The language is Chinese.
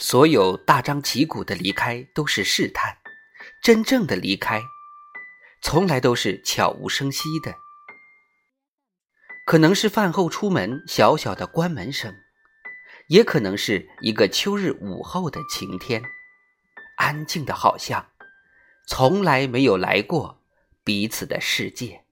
所有大张旗鼓的离开都是试探真正的离开从来都是悄无声息的。可能是饭后出门小小的关门声也可能是一个秋日午后的晴天安静的好像从来没有来过彼此的世界。